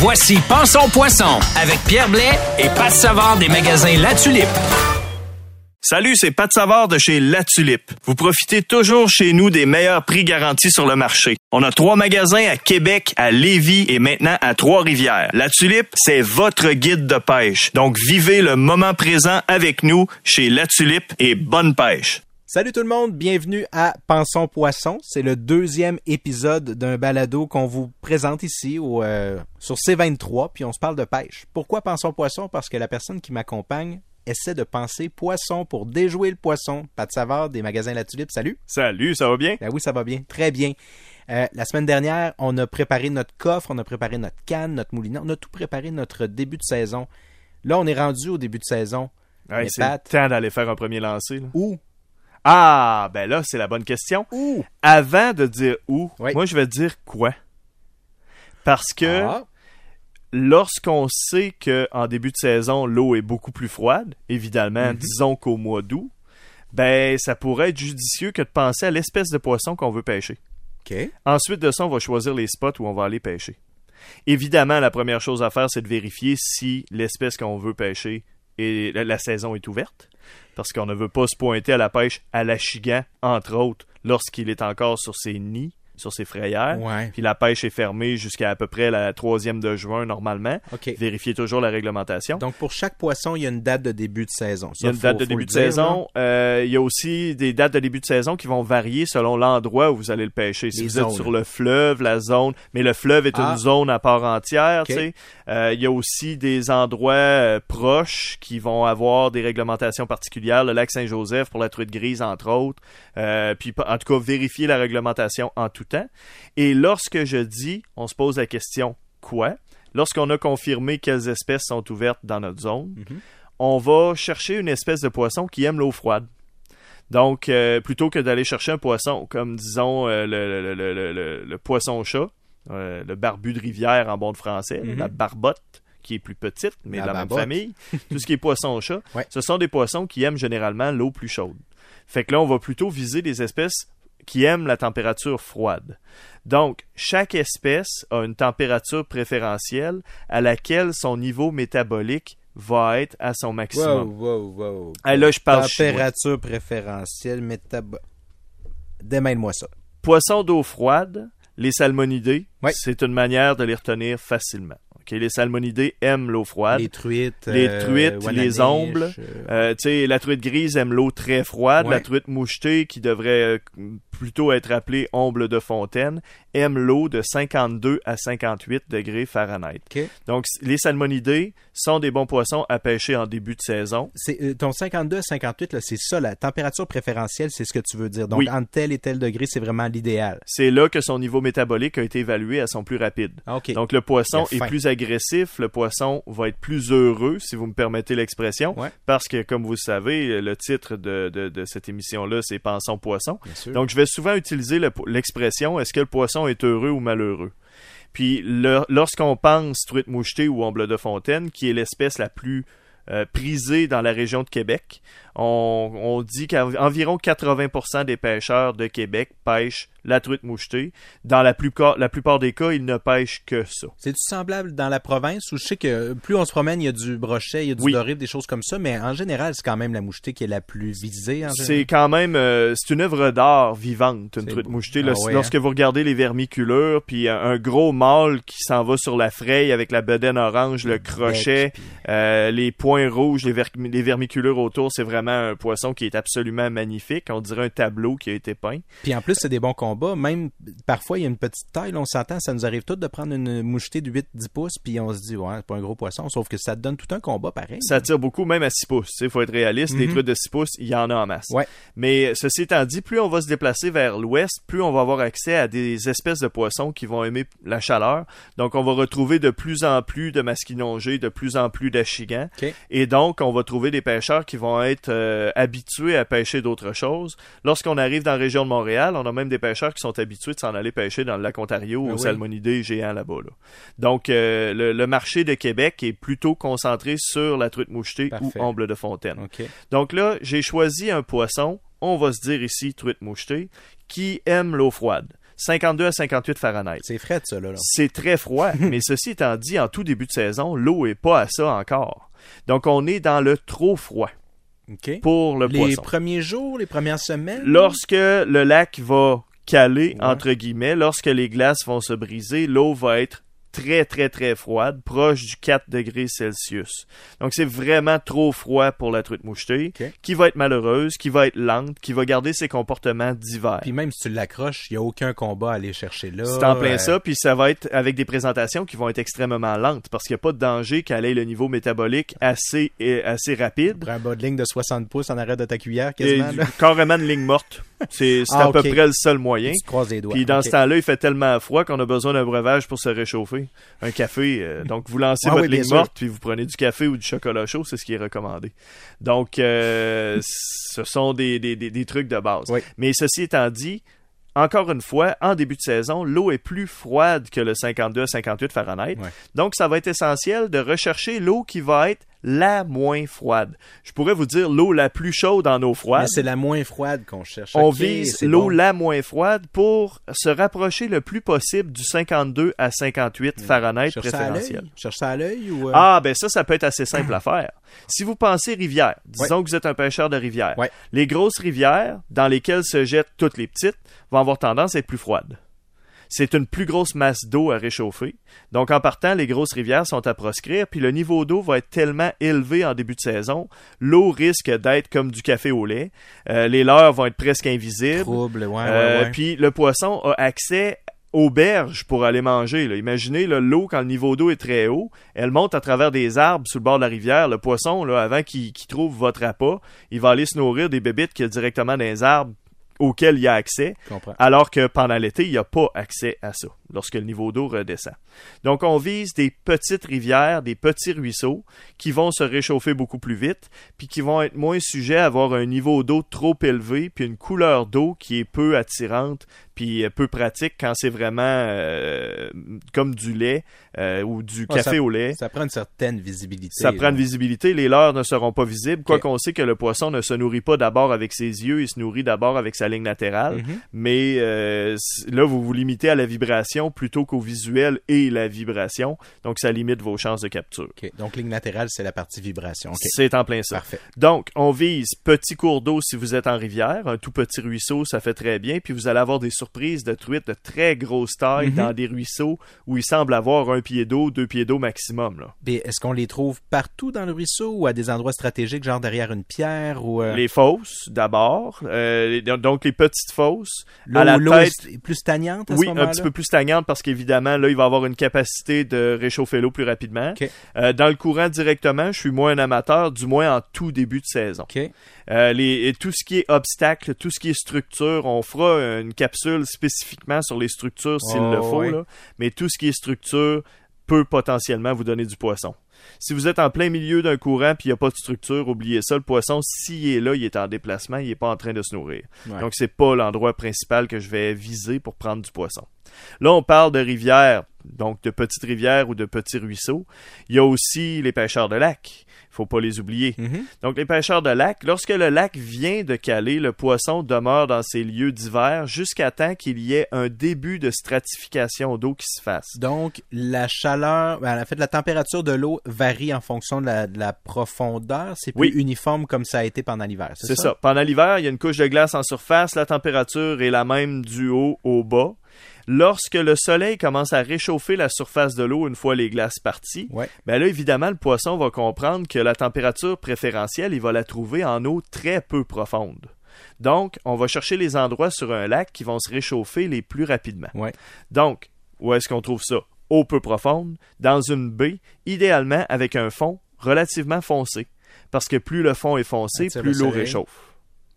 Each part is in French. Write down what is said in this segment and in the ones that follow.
Voici Pensons Poisson avec Pierre Blais et Pat Savard des magasins La Tulipe. Salut, c'est Pat Savard de chez La Tulipe. Vous profitez toujours chez nous des meilleurs prix garantis sur le marché. On a trois magasins à Québec, à Lévis et maintenant à Trois-Rivières. La Tulipe, c'est votre guide de pêche. Donc vivez le moment présent avec nous chez La Tulipe et bonne pêche. Salut tout le monde, bienvenue à Pensons Poisson. C'est le deuxième épisode d'un balado qu'on vous présente ici au, euh, sur C23, puis on se parle de pêche. Pourquoi Pensons Poisson? Parce que la personne qui m'accompagne essaie de penser poisson pour déjouer le poisson. Pat Savard des magasins La Tulipe, salut. Salut, ça va bien? Ben oui, ça va bien, très bien. Euh, la semaine dernière, on a préparé notre coffre, on a préparé notre canne, notre moulinet, on a tout préparé notre début de saison. Là, on est rendu au début de saison. Ouais, c'est temps d'aller faire un premier lancer. là. Où? Ah, ben là, c'est la bonne question. Où? Avant de dire où, Oui. moi je vais dire quoi? Parce que Ah, lorsqu'on sait que en début de saison l'eau est beaucoup plus froide, évidemment, Mhm. disons qu'au mois d'août, ben ça pourrait être judicieux que de penser à l'espèce de poisson qu'on veut pêcher. Ensuite de ça, on va choisir les spots où on va aller pêcher. Évidemment, la première chose à faire, c'est de vérifier si l'espèce qu'on veut pêcher et la, la saison est ouverte. Parce qu'on ne veut pas se pointer à la pêche à l'achigan, entre autres, lorsqu'il est encore sur ses nids, sur ses frayères. Ouais. Puis la pêche est fermée jusqu'à à peu près la troisième de juin normalement. Vérifiez toujours la réglementation. Donc, pour chaque poisson, il y a une date de début de saison. Il y a une date de début de saison. Euh, il y a aussi des dates de début de saison qui vont varier selon l'endroit où vous allez le pêcher. Si Les vous êtes sur le fleuve, la zone, mais le fleuve est Ah. une zone à part entière. Euh, il y a aussi des endroits euh, proches qui vont avoir des réglementations particulières. Le lac Saint-Joseph pour la truite grise, entre autres. Puis en tout cas, vérifier la réglementation en tout temps. Et lorsque je dis, on se pose la question quoi? Lorsqu'on a confirmé quelles espèces sont ouvertes dans notre zone, Mhm. on va chercher une espèce de poisson qui aime l'eau froide. Donc, euh, plutôt que d'aller chercher un poisson comme, disons, euh, le, le- le- le- le- le poisson-chat, euh, le barbu de rivière en bon de français, Mhm. la barbotte, qui est plus petite, mais La de la même famille, tout ce qui est poisson-chat, Ouais. ce sont des poissons qui aiment généralement l'eau plus chaude. Fait que là, on va plutôt viser des espèces qui aiment la température froide. Donc, chaque espèce a une température préférentielle à laquelle son niveau métabolique va être à son Wow, maximum. wow, wow. Ah, là, je parle chinois. Température préférentielle, métabo... Démêle-moi ça. Poissons d'eau froide, les salmonidés, c'est une manière de les retenir facilement. Ok, Les salmonidés aiment l'eau froide. Les truites. Les euh, truites, Wananiche, les ombles. euh, Euh, sais, la truite grise aime l'eau très froide. Ouais. La truite mouchetée, qui devrait euh, plutôt être appelée omble de fontaine, aime l'eau de 52 à 58 degrés Fahrenheit. Donc, les salmonidés sont des bons poissons à pêcher en début de saison. C'est, euh, ton 52 à 58, là, c'est ça, la température préférentielle, c'est ce que tu veux dire. Donc, Oui. entre tel et tel degré, c'est vraiment l'idéal. C'est là que son niveau métabolique a été évalué à son plus rapide. Ah. Donc le poisson est plus agressif, le poisson va être plus heureux, si vous me permettez l'expression, Ouais. parce que comme vous le savez, le titre de, de- de cette émission-là, c'est Pensons poisson. Donc je vais souvent utiliser le- l'expression est-ce que le poisson est heureux ou malheureux? Puis lorsqu'on pense truite mouchetée ou omble de fontaine, qui est l'espèce la plus euh, prisée dans la région de Québec, on, on dit qu'environ 80% des pêcheurs de Québec pêchent la truite mouchetée. Dans la plupart, la plupart des cas, ils ne pêchent que ça. C'est-tu semblable dans la province? Où je sais que plus on se promène, il y a du brochet, il y a du Oui. doré, des choses comme ça, mais en général, c'est quand même la mouchetée qui est la plus visée. C'est quand même euh, c'est une œuvre d'art vivante, une truite beau. mouchetée. Ah ouais, lorsque vous regardez les vermiculures, puis un, un gros mâle qui s'en va sur la fraye avec la bedaine orange, le crochet, Bec, euh, les points rouges, les, ver- les vermiculures autour, c'est vraiment un poisson qui est absolument magnifique. On dirait un tableau qui a été peint. Puis en plus, c'est des bons combats. Même parfois, il y a une petite taille. là, on s'entend, ça nous arrive tout de prendre une mouchetée de 8-10 pouces, puis on se dit, ouais, c'est pas un gros poisson. Sauf que ça te donne tout un combat pareil. Ça tire beaucoup, même à 6 pouces. Il faut être réaliste. Les Mhm. truites de 6 pouces, il y en a en masse. Ouais. Mais ceci étant dit, plus on va se déplacer vers l'ouest, plus on va avoir accès à des espèces de poissons qui vont aimer la chaleur. Donc, on va retrouver de plus en plus de masquinongés, de plus en plus d'achigans. Et donc, on va trouver des pêcheurs qui vont être euh, habitués à pêcher d'autres choses. Lorsqu'on arrive dans la région de Montréal, on a même des pêcheurs qui sont habitués de s'en aller pêcher dans le lac Ontario Ah aux oui. salmonidés géants là-bas. là. Donc, euh, le, le marché de Québec est plutôt concentré sur la truite mouchetée Parfait. ou omble de fontaine. Donc là, j'ai choisi un poisson, on va se dire ici truite mouchetée, qui aime l'eau froide. 52 à 58 Fahrenheit. C'est frais, ça, là. là. C'est très froid, mais ceci étant dit, en tout début de saison, l'eau est pas à ça encore. Donc on est dans le trop froid pour le Les poisson. premiers jours, les premières semaines? Lorsque le lac va Ouais. entre guillemets, lorsque les glaces vont se briser, l'eau va être très très très froide, proche du 4 degrés Celsius. Donc c'est vraiment trop froid pour la truite mouchetée, qui va être malheureuse, qui va être lente, qui va garder ses comportements d'hiver. Puis même si tu l'accroches, il n'y a aucun combat à aller chercher là. C'est en plein Euh, ça, puis ça va être avec des présentations qui vont être extrêmement lentes, parce qu'il n'y a pas de danger qu'elle ait le niveau métabolique assez, assez rapide. Prends un bas de ligne de 60 pouces en arrêt de ta cuillère, quasiment. là. carrément une ligne morte. C'est Ah, à peu près le seul moyen. Tu croises les doigts. Puis dans ce temps-là, il fait tellement froid qu'on a besoin d'un breuvage pour se réchauffer. Un café. euh, donc, vous lancez Ah votre oui, ligne sûr. morte, puis vous prenez du café ou du chocolat chaud, c'est ce qui est recommandé. Donc, euh, ce sont des, des, des, des trucs de base. Oui. Mais ceci étant dit, encore une fois, en début de saison, l'eau est plus froide que le 52 à 58 Fahrenheit. Ouais. Donc, ça va être essentiel de rechercher l'eau qui va être la moins froide. Je pourrais vous dire l'eau la plus chaude en eau froide. Mais c'est la moins froide qu'on cherche. On vise l'eau bon. la moins froide pour se rapprocher le plus possible du 52 à 58 Fahrenheit Cherche préférentiel. Cherche ça à l'œil ou. euh, Ah, ben ça, ça peut être assez simple à faire. Si vous pensez rivière, disons que vous êtes un pêcheur de rivière, Ouais. les grosses rivières dans lesquelles se jettent toutes les petites vont avoir tendance à être plus froides. C'est une plus grosse masse d'eau à réchauffer. Donc, en partant, les grosses rivières sont à proscrire, puis le niveau d'eau va être tellement élevé en début de saison, l'eau risque d'être comme du café au lait. Euh, les leurres vont être presque invisibles. Trouble, ouais, Euh, ouais, ouais. Puis le poisson a accès aux berges pour aller manger. là. Imaginez l'eau, quand le niveau d'eau est très haut, elle monte à travers des arbres sur le bord de la rivière. Le poisson, là, avant qu'il qu'il trouve votre appât, il va aller se nourrir des bébites qu'il y a directement dans les arbres auxquels il a accès, alors que pendant l'été, il n'y a pas accès à ça, lorsque le niveau d'eau redescend. Donc, on vise des petites rivières, des petits ruisseaux qui vont se réchauffer beaucoup plus vite, puis qui vont être moins sujets à avoir un niveau d'eau trop élevé, puis une couleur d'eau qui est peu attirante, puis euh, peu pratique quand c'est vraiment euh, comme du lait euh, ou du Ouais, café au lait. Ça prend une certaine visibilité. Ça prend une visibilité, les leurres ne seront pas visibles, quoi qu'on sait que le poisson ne se nourrit pas d'abord avec ses yeux, il se nourrit d'abord avec sa ligne latérale. Mhm. Mais euh, là, vous vous limitez à la vibration plutôt qu'au visuel et la vibration, donc ça limite vos chances de capture. Donc, ligne latérale, c'est la partie vibration. C'est en plein ça. Parfait. Donc, on vise petit cours d'eau si vous êtes en rivière, un tout petit ruisseau, ça fait très bien, puis vous allez avoir des surprises de truites de très grosse taille Mhm. dans des ruisseaux où il semble avoir un pied d'eau, deux pieds d'eau maximum. Est-ce qu'on les trouve partout dans le ruisseau ou à des endroits stratégiques, genre derrière une pierre ou. euh, Les fosses, d'abord, euh, donc les petites fosses, à la tête, est plus stagnante à Oui, ce un petit peu plus stagnante parce qu'évidemment, là, il va avoir une capacité de réchauffer l'eau plus rapidement. Euh, dans le courant directement, je suis moins un amateur, du moins en tout début de saison. Euh, les, et tout ce qui est obstacle, tout ce qui est structure, on fera une capsule spécifiquement sur les structures s'il Oh, le faut, ouais. là. mais tout ce qui est structure peut potentiellement vous donner du poisson. Si vous êtes en plein milieu d'un courant puis il n'y a pas de structure, oubliez ça, le poisson, s'il est là, il est en déplacement, il n'est pas en train de se nourrir. Ouais. Donc, c'est pas l'endroit principal que je vais viser pour prendre du poisson. Là, on parle de rivières, donc de petites rivières ou de petits ruisseaux. Il y a aussi les pêcheurs de lac. Il faut pas les oublier. Mhm. Donc, les pêcheurs de lac, lorsque le lac vient de caler, le poisson demeure dans ses lieux d'hiver jusqu'à temps qu'il y ait un début de stratification d'eau qui se fasse. Donc, la chaleur, ben, en fait, la température de l'eau varie en fonction de la, de la profondeur. C'est plus Oui. uniforme comme ça a été pendant l'hiver. C'est ça. Pendant l'hiver, il y a une couche de glace en surface, la température est la même du haut au bas. Lorsque le soleil commence à réchauffer la surface de l'eau une fois les glaces parties, Ouais. ben là, évidemment, le poisson va comprendre que la température préférentielle, il va la trouver en eau très peu profonde. Donc, on va chercher les endroits sur un lac qui vont se réchauffer les plus rapidement. Ouais. Donc, où est-ce qu'on trouve ça? Eau peu profonde, dans une baie, idéalement avec un fond relativement foncé. Parce que plus le fond est foncé, plus le l'eau réchauffe.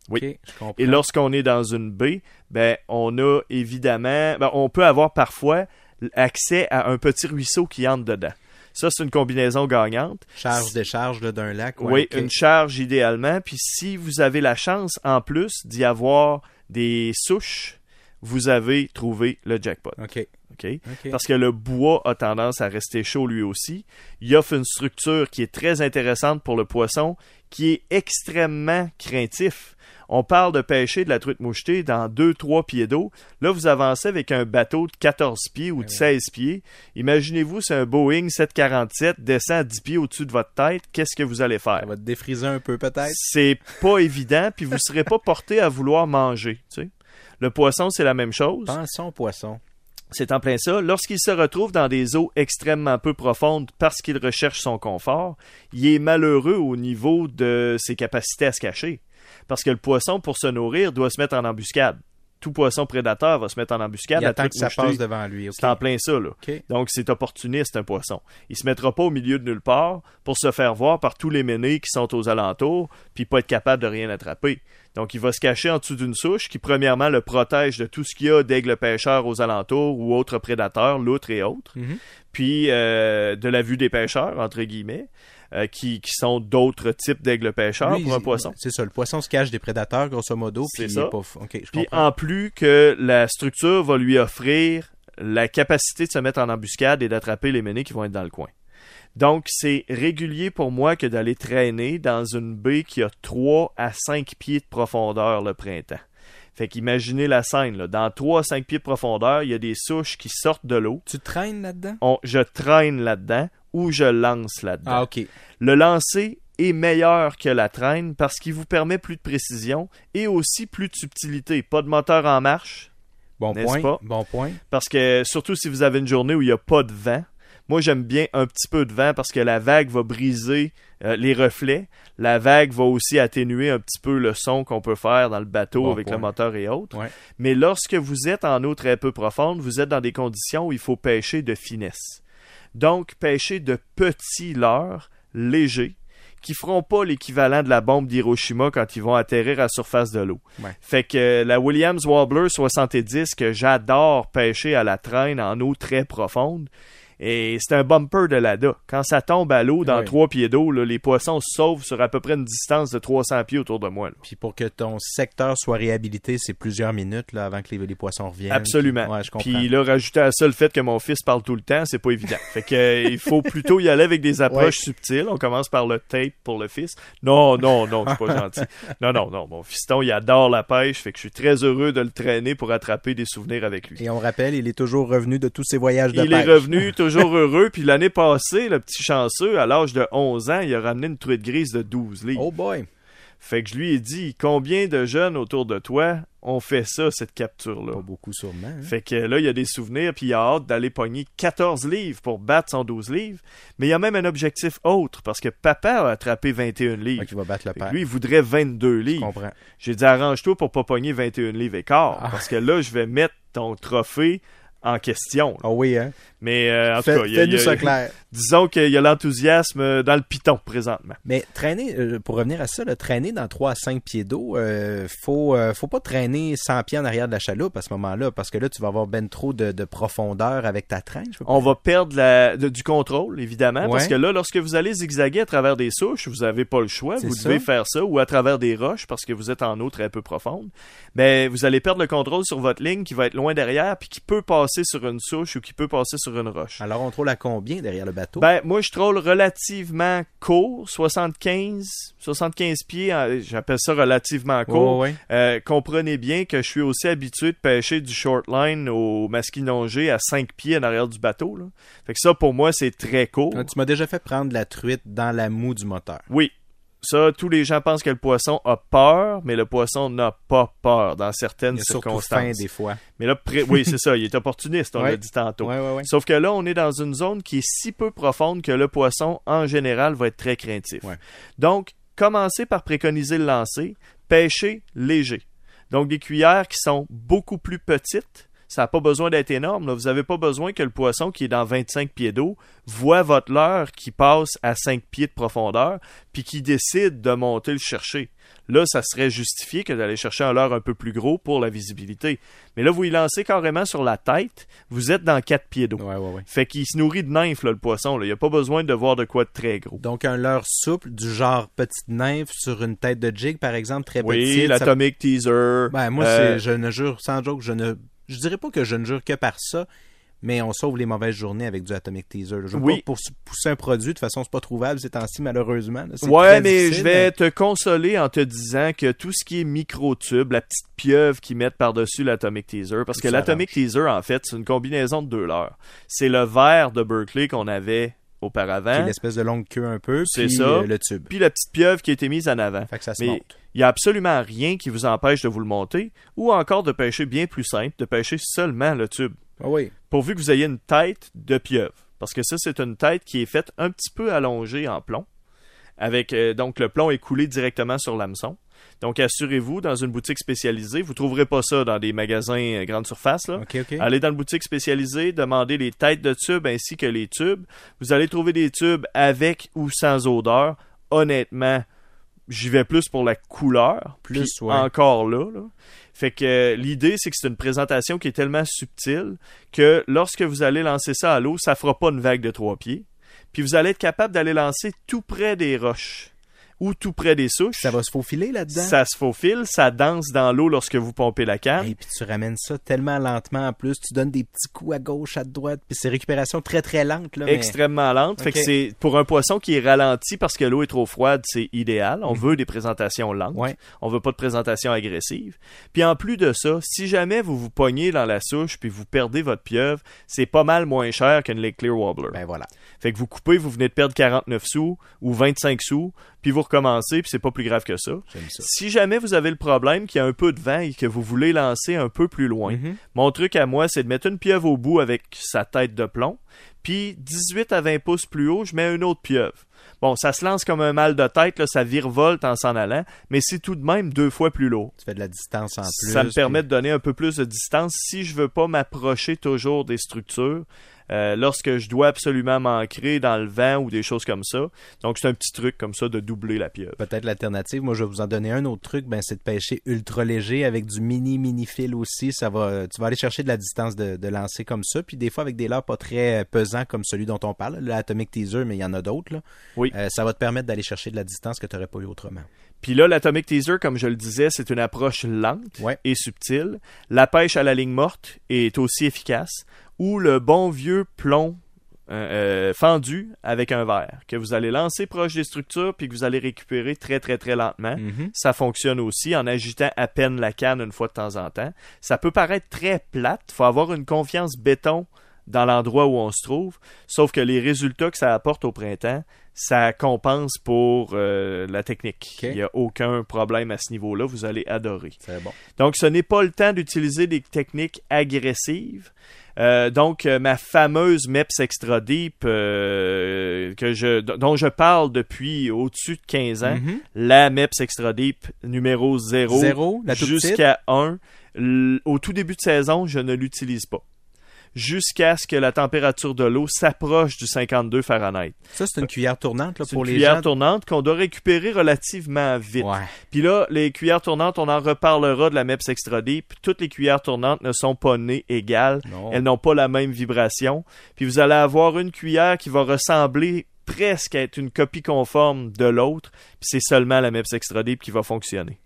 Oui. Je. Et lorsqu'on est dans une baie, ben on a évidemment, ben, on peut avoir parfois accès à un petit ruisseau qui entre dedans. Ça, c'est une combinaison gagnante. Charge-décharge d'un lac. ouais, oui, une charge idéalement. Puis si vous avez la chance, en plus, d'y avoir des souches, vous avez trouvé le jackpot. OK. OK? Ok. Parce que le bois a tendance à rester chaud lui aussi. Il offre une structure qui est très intéressante pour le poisson, qui est extrêmement craintif. On parle de pêcher de la truite mouchetée dans 2-3 pieds d'eau. Là, vous avancez avec un bateau de 14 pieds ou de 16 pieds. Imaginez-vous si un Boeing 747 descend à 10 pieds au-dessus de votre tête, qu'est-ce que vous allez faire? Ça va te défriser un peu peut-être? C'est pas évident, puis vous serez pas porté à vouloir manger. tu sais. Le poisson, c'est la même chose. Pensons poisson. C'est en plein ça. Lorsqu'il se retrouve dans des eaux extrêmement peu profondes parce qu'il recherche son confort, il est malheureux au niveau de ses capacités à se cacher. Parce que le poisson, pour se nourrir, doit se mettre en embuscade. Tout poisson prédateur va se mettre en embuscade. Il attend que ça passe devant lui. C'est en plein ça, là. Donc, c'est opportuniste, un poisson. Il se mettra pas au milieu de nulle part pour se faire voir par tous les ménés qui sont aux alentours, puis pas être capable de rien attraper. Donc, il va se cacher en dessous d'une souche qui, premièrement, le protège de tout ce qu'il y a d'aigles pêcheurs aux alentours ou autres prédateurs, loutres et autres. Mhm. Puis, euh, de la vue des pêcheurs, entre guillemets, euh, qui, qui sont d'autres types d'aigles pêcheurs Lui, pour un poisson. C'est ça, le poisson se cache des prédateurs, grosso modo. C'est puis ça. il est pas f- Ok, je Puis comprends. en plus que la structure va lui offrir la capacité de se mettre en embuscade et d'attraper les ménés qui vont être dans le coin. Donc c'est régulier pour moi que d'aller traîner dans une baie qui a 3 à 5 pieds de profondeur le printemps. Fait qu'imaginez la scène, là. dans 3 à 5 pieds de profondeur, il y a des souches qui sortent de l'eau. Tu traînes là-dedans? Je traîne là-dedans ou je lance là-dedans. Ah. Le lancer est meilleur que la traîne parce qu'il vous permet plus de précision et aussi plus de subtilité. Pas de moteur en marche, Bon point. pas? Bon point. parce que surtout si vous avez une journée où il n'y a pas de vent. Moi, j'aime bien un petit peu de vent parce que la vague va briser euh, les reflets. La vague va aussi atténuer un petit peu le son qu'on peut faire dans le bateau Bon avec point. le moteur et autres. Ouais. Mais lorsque vous êtes en eau très peu profonde, vous êtes dans des conditions où il faut pêcher de finesse. Donc, pêcher de petits leurres légers qui feront pas l'équivalent de la bombe d'Hiroshima quand ils vont atterrir à la surface de l'eau. Ouais. Fait que euh, la Williams Wobbler 70 que j'adore pêcher à la traîne en eau très profonde, et c'est un bumper de l'ADA. Quand ça tombe à l'eau dans trois pieds d'eau, les poissons se sauvent sur à peu près une distance de 300 pieds autour de moi. là. Puis pour que ton secteur soit réhabilité, c'est plusieurs minutes là, avant que les, les poissons reviennent. Absolument. Puis- ouais, je comprends. Puis là, rajouter à ça le fait que mon fils parle tout le temps, c'est pas évident. Fait que euh, il faut plutôt y aller avec des approches subtiles. On commence par le tape pour le fils. Non, non, non, c'est pas gentil. Non, non, non. Mon fiston, il adore la pêche. Fait que je suis très heureux de le traîner pour attraper des souvenirs avec lui. Et on rappelle, il est toujours revenu de tous ses voyages de Il pêche. est revenu toujours heureux. Puis l'année passée, le petit chanceux, à l'âge de 11 ans, il a ramené une truite grise de 12 livres. Oh boy. Fait que je lui ai dit, combien de jeunes autour de toi ont fait ça, cette capture-là? Pas beaucoup sûrement. hein. Fait que là, il y a des souvenirs, puis il a hâte d'aller pogner 14 livres pour battre son 12 livres. Mais il y a même un objectif autre, parce que papa a attrapé 21 livres. Fait qu'il va battre le père. lui, il voudrait 22 je livres. comprends. J'ai dit, arrange-toi pour pas pogner 21 livres et quart, Ah. parce que là, je vais mettre ton trophée en question. là. Oh oui, hein. Mais euh, en Fais- tout cas, il y a- y clair. disons qu'il y a l'enthousiasme dans le piton présentement. Mais traîner, euh, pour revenir à ça, là, traîner dans 3 à 5 pieds d'eau, euh, faut, euh, faut pas traîner 100 pieds en arrière de la chaloupe à ce moment-là, parce que là, tu vas avoir ben trop de, de profondeur avec ta traîne. On va perdre la- de- du contrôle, évidemment, parce que là, lorsque vous allez zigzaguer à travers des souches, vous n'avez pas le choix, vous ça. devez faire ça, ou à travers des roches, parce que vous êtes en eau très peu profonde. Ben, vous allez perdre le contrôle sur votre ligne qui va être loin derrière, puis qui peut passer sur une souche ou qui peut passer sur une roche. Alors, on troule à combien derrière le bateau? Ben, moi, je troll relativement court, 75, 75 pieds, j'appelle ça relativement court. Oh, ouais. Euh, comprenez bien que je suis aussi habitué de pêcher du short line au masquinongé à 5 pieds en arrière du bateau. Là. Fait que ça, pour moi, c'est très court. Ah, Tu m'as déjà fait prendre la truite dans la moue du moteur. Oui. Ça, tous les gens pensent que le poisson a peur, mais le poisson n'a pas peur dans certaines Il circonstances. des fois. Mais là, pré- oui, c'est ça, il est opportuniste, on Ouais. l'a dit tantôt. Ouais, ouais, ouais. Sauf que là, on est dans une zone qui est si peu profonde que le poisson, en général, va être très craintif. Donc, commencez par préconiser le lancer, pêcher léger. Donc, des cuillères qui sont beaucoup plus petites. Ça n'a pas besoin d'être énorme. là. Vous n'avez pas besoin que le poisson qui est dans 25 pieds d'eau voit votre leurre qui passe à 5 pieds de profondeur, puis qui décide de monter le chercher. Là, ça serait justifié que d'aller chercher un leurre un peu plus gros pour la visibilité. Mais là, vous y lancez carrément sur la tête, vous êtes dans 4 pieds d'eau. Ouais, ouais, ouais. Fait qu'il se nourrit de nymphes, le poisson. là. Il n'y a pas besoin de voir de quoi de très gros. Donc, un leurre souple, du genre petite nymphe sur une tête de jig, par exemple, très Oui, petite. ça- l'atomic teaser. Ben, moi, Euh, je ne jure, sans joke, je ne, je dirais pas que je ne jure que par ça, mais on sauve les mauvaises journées avec du Atomic Teaser. Je veux Oui. pas pour- pousser un produit, de toute façon, c'est pas trouvable ces temps-ci, malheureusement. là. Ouais, mais je vais te consoler en te disant que tout ce qui est micro-tube, la petite pieuvre qu'ils mettent par-dessus l'Atomic Teaser, parce que l'Atomic Teaser, en fait, c'est une combinaison de deux leurres. C'est le verre de Berkeley qu'on avait auparavant, l'espèce de longue queue un peu, C'est puis, ça. euh, le tube. puis la petite pieuvre qui a été mise en avant. Fait que ça se Mais monte. Il n'y a absolument rien qui vous empêche de vous le monter, ou encore de pêcher bien plus simple, de pêcher seulement le tube. Ah oui. pourvu que vous ayez une tête de pieuvre. Parce que ça, c'est une tête qui est faite un petit peu allongée en plomb. Avec euh, donc le plomb est coulé directement sur l'hameçon. Donc assurez-vous, dans une boutique spécialisée, vous trouverez pas ça dans des magasins euh, grande surface. Là. Allez dans une boutique spécialisée, demandez les têtes de tubes ainsi que les tubes. Vous allez trouver des tubes avec ou sans odeur. Honnêtement, j'y vais plus pour la couleur. Plus, ouais. encore là, là. Fait que l'idée, c'est que c'est une présentation qui est tellement subtile que lorsque vous allez lancer ça à l'eau, ça fera pas une vague de trois pieds. Puis vous allez être capable d'aller lancer tout près des roches ou tout près des souches. Ça va se faufiler là-dedans. Ça se faufile, ça danse dans l'eau lorsque vous pompez la canne. Et puis tu ramènes ça tellement lentement en plus, tu donnes des petits coups à gauche, à droite, puis c'est récupération très très lente là. mais- extrêmement lente. Fait que c'est pour un poisson qui est ralenti parce que l'eau est trop froide, c'est idéal. On veut des présentations lentes. Ouais. On veut pas de présentation agressive. Puis en plus de ça, si jamais vous vous pognez dans la souche puis vous perdez votre pieuvre, c'est pas mal moins cher qu'une Lake Clear Wobbler. Ben voilà. Fait que vous coupez, vous venez de perdre 49 sous ou 25 sous, puis vous recommencez, puis c'est pas plus grave que ça. Si jamais vous avez le problème qu'il y a un peu de vent et que vous voulez lancer un peu plus loin, Mhm. mon truc à moi, c'est de mettre une pieuvre au bout avec sa tête de plomb, puis 18 à 20 pouces plus haut, je mets une autre pieuvre. Bon, ça se lance comme un mal de tête, là, ça virevolte en s'en allant, mais c'est tout de même deux fois plus lourd. Tu fais de la distance en plus. Ça me permet de donner un peu plus de distance si je veux pas m'approcher toujours des structures. Euh, lorsque je dois absolument m'ancrer dans le vent ou des choses comme ça. Donc c'est un petit truc comme ça de doubler la pieuvre. Peut-être l'alternative, moi je vais vous en donner un autre truc, ben c'est de pêcher ultra léger avec du mini mini fil aussi. Ça va, tu vas aller chercher de la distance de, de lancer comme ça, puis des fois avec des leurres pas très euh, pesants comme celui dont on parle, l'Atomic Teaser, mais il y en a d'autres. Oui. Euh, ça va te permettre d'aller chercher de la distance que tu n'aurais pas eu autrement. Puis là, l'Atomic Teaser, comme je le disais, c'est une approche lente Ouais. et subtile. La pêche à la ligne morte est aussi efficace. Ou le bon vieux plomb euh, euh, fendu avec un verre que vous allez lancer proche des structures puis que vous allez récupérer très très très lentement. Mhm. Ça fonctionne aussi en agitant à peine la canne une fois de temps en temps. Ça peut paraître très plate. faut avoir une confiance béton dans l'endroit où on se trouve. Sauf que les résultats que ça apporte au printemps, ça compense pour euh, la technique. Il n'y a aucun problème à ce niveau-là. Vous allez adorer. Bon. Donc, ce n'est pas le temps d'utiliser des techniques agressives. Euh, donc, euh, ma fameuse MEPS Extra Deep, euh, que je, dont je parle depuis au-dessus de 15 ans, Mhm. la MEPS Extra Deep numéro 0, Zéro, la toute petite. jusqu'à 1, l- au tout début de saison, je ne l'utilise pas. Jusqu'à ce que la température de l'eau s'approche du 52 Fahrenheit. Ça c'est une cuillère tournante là, C'est pour une les cuillère gens. tournante qu'on doit récupérer relativement vite. Ouais. Puis là, les cuillères tournantes, on en reparlera de la MEPS Extra Deep. Toutes les cuillères tournantes ne sont pas nées égales. Non. Elles n'ont pas la même vibration. Puis vous allez avoir une cuillère qui va ressembler presque à être une copie conforme de l'autre. Puis c'est seulement la MEPS Extra Deep qui va fonctionner.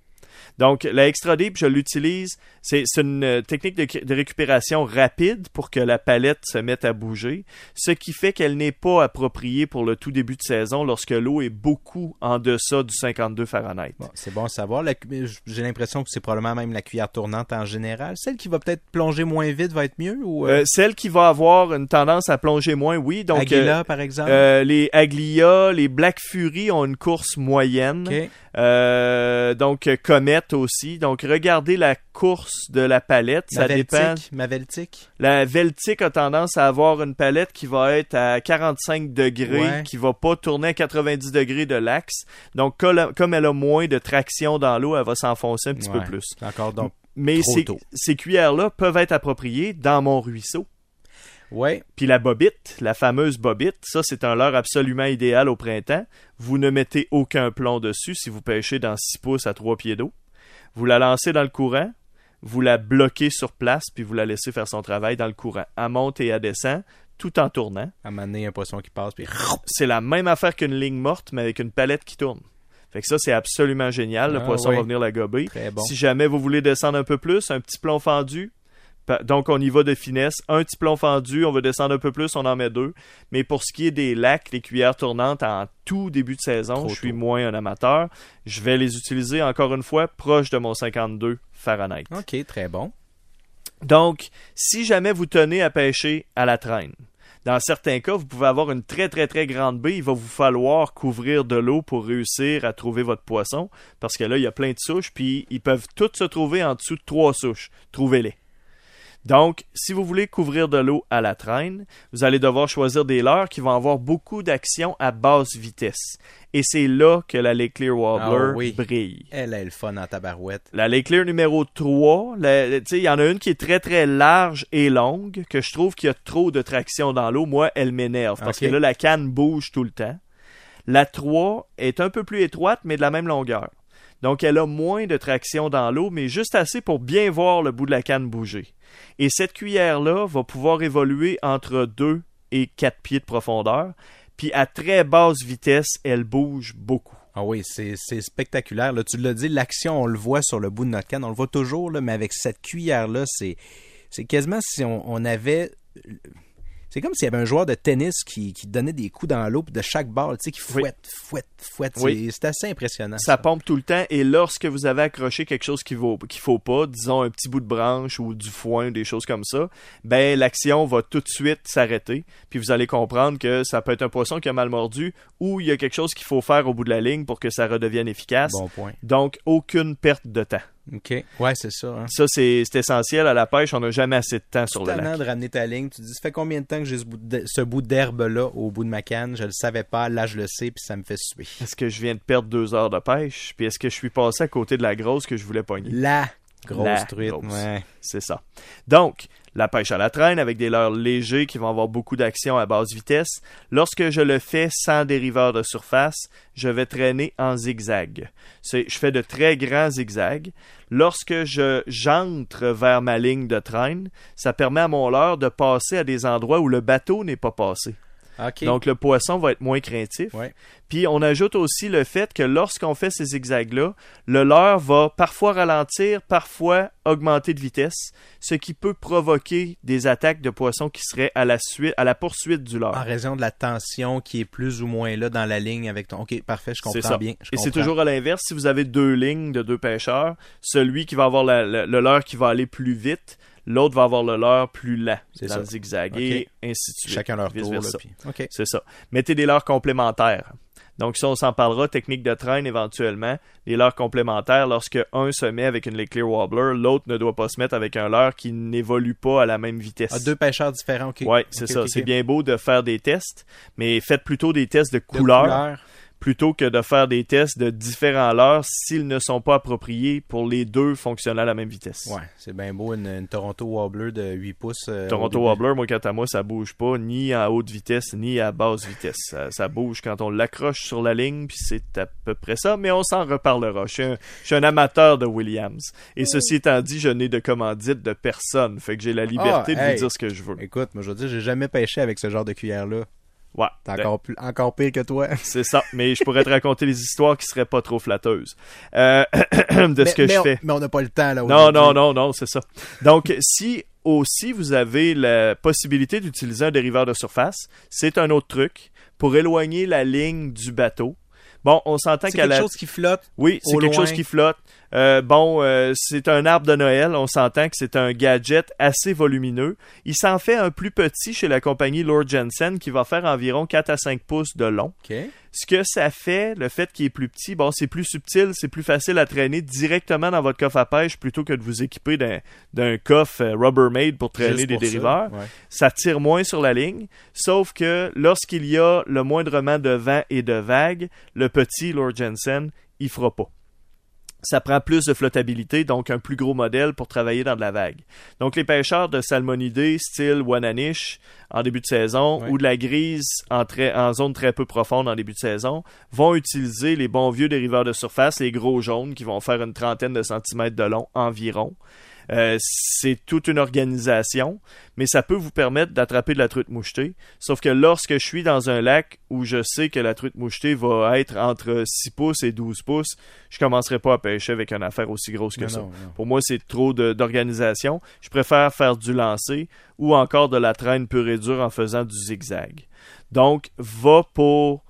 Donc, la Extra Deep, je l'utilise. C'est une euh, technique de, de récupération rapide pour que la palette se mette à bouger, ce qui fait qu'elle n'est pas appropriée pour le tout début de saison lorsque l'eau est beaucoup en deçà du 52 Fahrenheit. Bon, c'est bon à savoir. Mais J'ai l'impression que c'est probablement même la cuillère tournante en général. Celle qui va peut-être plonger moins vite va être mieux ou euh, Euh, celle qui va avoir une tendance à plonger moins, oui. Donc, euh, par exemple? euh, les Aglia, les Black Fury ont une course moyenne. Euh, donc, euh, Aussi. Donc, regardez la course de la palette. Ça dépend. Maveltic, Maveltic. La Veltic a tendance à avoir une palette qui va être à 45 degrés, Ouais. qui va pas tourner à 90 degrés de l'axe. Donc, comme elle a moins de traction dans l'eau, elle va s'enfoncer un petit Ouais. peu plus. C'est Encore donc. Mais ces, ces cuillères-là peuvent être appropriées dans mon ruisseau. Ouais. Puis la bobite, la fameuse bobite, ça c'est un leurre absolument idéal au printemps. Vous ne mettez aucun plomb dessus si vous pêchez dans 6 pouces à 3 pieds d'eau. Vous la lancez dans le courant, vous la bloquez sur place, puis vous la laissez faire son travail dans le courant. Elle monte et elle descend, tout en tournant. À un poisson qui passe puis C'est la même affaire qu'une ligne morte, mais avec une palette qui tourne. Fait que ça, c'est absolument génial. Le Ah, poisson oui. va venir la gober. bon. Si jamais vous voulez descendre un peu plus, un petit plomb fendu, Donc, on y va de finesse. Un petit plomb fendu, on veut descendre un peu plus, on en met deux. Mais pour ce qui est des lacs, les cuillères tournantes en tout début de saison, Trop je suis tôt. moins un amateur. Je vais les utiliser encore une fois proche de mon 52 Fahrenheit. OK, très bon. Donc, si jamais vous tenez à pêcher à la traîne, dans certains cas, vous pouvez avoir une très très très grande baie. Il va vous falloir couvrir de l'eau pour réussir à trouver votre poisson. Parce que là, il y a plein de souches, puis ils peuvent toutes se trouver en dessous de trois souches. Trouvez-les. Donc, si vous voulez couvrir de l'eau à la traîne, vous allez devoir choisir des leurres qui vont avoir beaucoup d'action à basse vitesse. Et c'est là que la Lake Clear Wobbler Ah oui. brille. Elle a le fun en tabarouette. La Lake Clear numéro 3, la- tu sais, il y en a une qui est très très large et longue, que je trouve qu'il y a trop de traction dans l'eau. Moi, elle m'énerve parce que là, la canne bouge tout le temps. La 3 est un peu plus étroite, mais de la même longueur. Donc, elle a moins de traction dans l'eau, mais juste assez pour bien voir le bout de la canne bouger. Et cette cuillère-là va pouvoir évoluer entre 2 et 4 pieds de profondeur. Puis à très basse vitesse, elle bouge beaucoup. Ah oui, c'est spectaculaire. Là, tu l'as dit, l'action, on le voit sur le bout de notre canne. On le voit toujours, là, mais avec cette cuillère-là, c'est c'est quasiment si on avait... C'est comme s'il y avait un joueur de tennis qui, qui donnait des coups dans l'eau, de chaque balle, tu sais, qui Oui. fouette, fouette, fouette. Oui. C'est- assez impressionnant. ça pompe tout le temps et lorsque vous avez accroché quelque chose qui vaut qu'il faut pas, disons un petit bout de branche ou du foin, des choses comme ça, ben l'action va tout de suite s'arrêter, puis vous allez comprendre que ça peut être un poisson qui a mal mordu ou il y a quelque chose qu'il faut faire au bout de la ligne pour que ça redevienne efficace. Bon point. Donc aucune perte de temps. OK. Ouais, c'est ça. Hein. Ça c'est essentiel à la pêche, on n'a jamais assez de temps sur le lac. de ramener ta ligne. Tu te dis, ça fait combien de temps que j'ai ce bout de- ce bout d'herbe-là au bout de ma canne? Je le savais pas. Là, je le sais, puis ça me fait suer. Est-ce que je viens de perdre deux heures de pêche, puis est-ce que je suis passé à côté de la grosse que je voulais pogner? La grosse La truite. grosse. Ouais. C'est ça. Donc, la pêche à la traîne avec des leurres légers qui vont avoir beaucoup d'action à basse vitesse. Lorsque je le fais sans dériveur de surface, je vais traîner en zigzag. Je fais de très grands zigzags. Lorsque je j'entre vers ma ligne de traîne, ça permet à mon leurre de passer à des endroits où le bateau n'est pas passé. Donc le poisson va être moins craintif. Ouais. Puis on ajoute aussi le fait que lorsqu'on fait ces zigzags-là, le leurre va parfois ralentir, parfois augmenter de vitesse, ce qui peut provoquer des attaques de poissons qui seraient à la suite, à la poursuite du leurre. en raison de la tension qui est plus ou moins là dans la ligne avec ton. Ok, parfait, je comprends ça. bien. je Et c'est toujours à l'inverse. Si vous avez deux lignes de deux pêcheurs, celui qui va avoir la- la- le leurre qui va aller plus vite, l'autre va avoir le leurre plus lent C'est dans ça. le zigzag et ainsi de suite. chacun leur tour. Puis-. C'est ça. Mettez des leurres complémentaires. Donc ça, on s'en parlera, technique de traîne éventuellement. Les leurres complémentaires, lorsque un se met avec une Clear Wobbler, l'autre ne doit pas se mettre avec un leurre qui n'évolue pas à la même vitesse. Ah, deux pêcheurs différents. Ok. Ouais, c'est ça. C'est bien beau de faire des tests, mais faites plutôt des tests de De couleur couleur. Plutôt que de faire des tests de différents leurres s'ils ne sont pas appropriés pour les deux fonctionner à la même vitesse. Ouais, c'est bien beau une, une Toronto Wobbler de 8 pouces. euh, Toronto. Wobbler, moi, quant à moi, ça bouge pas ni à haute vitesse ni à basse vitesse. Ça, ça bouge quand on l'accroche sur la ligne, puis c'est à peu près ça, mais on s'en reparlera. Je suis, un, je suis un amateur de Williams. Et ceci étant dit, je n'ai de commandite de personne, fait que j'ai la liberté Ah, de hey. vous dire ce que je veux. Écoute, moi je veux dire, j'ai jamais pêché avec ce genre de cuillère-là. Ouais, T'es encore, plus, encore pire que toi. c'est ça. Mais je pourrais te raconter des histoires qui seraient pas trop flatteuses euh, de mais, ce que mais je on- fais. Mais on n'a pas le temps là. Non, non, non, non, c'est ça. Donc, si aussi vous avez la possibilité d'utiliser un dériveur de surface, c'est un autre truc pour éloigner la ligne du bateau. Bon, on s'entend C'est qu'à quelque la... chose qui flotte. Oui, c'est quelque chose qui flotte. Euh, bon, euh, c'est un arbre de Noël. On s'entend que c'est un gadget assez volumineux. Il s'en fait un plus petit chez la compagnie Lord Jensen qui va faire environ 4 à 5 pouces de long. Ok. Ce que ça fait, le fait qu'il est plus petit, bon, c'est plus subtil, c'est plus facile à traîner directement dans votre coffre à pêche plutôt que de vous équiper d'un, coffre euh, Rubbermaid pour traîner Juste des pour ça, dériveurs. ouais. Ça tire moins sur la ligne, sauf que lorsqu'il y a le moindrement de vent et de vagues, le petit Lord Jensen, il fera pas. Ça prend plus de flottabilité, donc un plus gros modèle pour travailler dans de la vague. Donc les pêcheurs de salmonidés style Wananish en début de saison ou de la grise en, très- en zone très peu profonde en début de saison vont utiliser les bons vieux dériveurs de surface, les gros jaunes qui vont faire une trentaine de centimètres de long environ. Euh, c'est toute une organisation, mais ça peut vous permettre d'attraper de la truite mouchetée. Sauf que lorsque je suis dans un lac où je sais que la truite mouchetée va être entre 6 pouces et 12 pouces, je commencerai pas à pêcher avec une affaire aussi grosse que Non, ça. non, non. Pour moi, c'est trop d'organisation. Je préfère faire du lancer ou encore de la traîne pure et dure en faisant du zigzag. Donc, va pour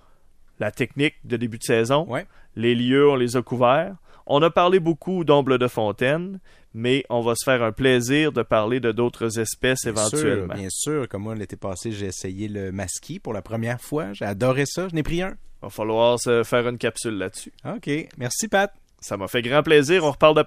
la technique de début de saison. Ouais. Les lieux, on les a couverts. On a parlé beaucoup d'omble de fontaine, mais on va se faire un plaisir de parler de d'autres espèces Bien sûr, éventuellement. bien sûr. Comme moi, l'été passé, j'ai essayé le masquis pour la première fois. J'ai adoré ça. Je n'ai pris un. Va falloir se faire une capsule là-dessus. OK. Merci, Pat. Ça m'a fait grand plaisir. On reparle de